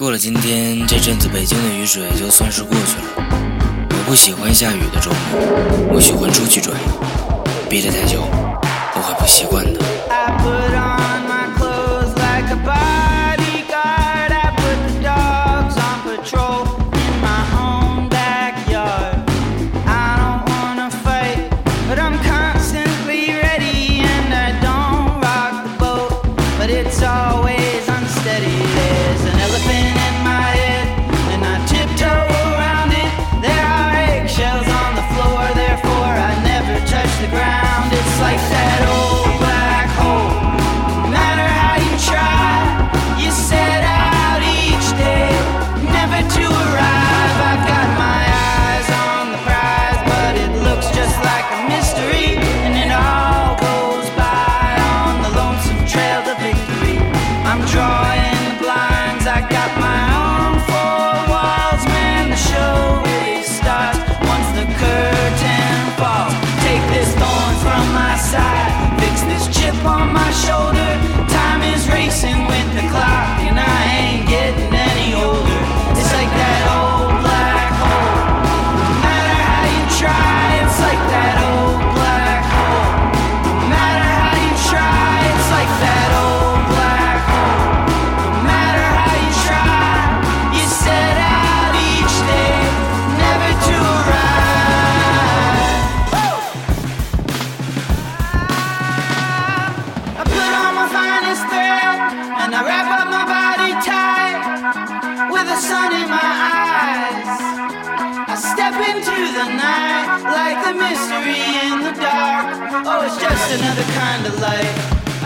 过了今天这阵子，北京的雨水就算是过去了。我不喜欢下雨的周末，我喜欢出去转悠。憋得太久，我会不习惯的。chip on my shoulder. Sun in my eyes. I step into the night like the mystery in the dark. Oh, it's just another kind of light.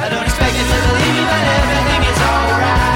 I don't expect it to believe me, but everything is alright.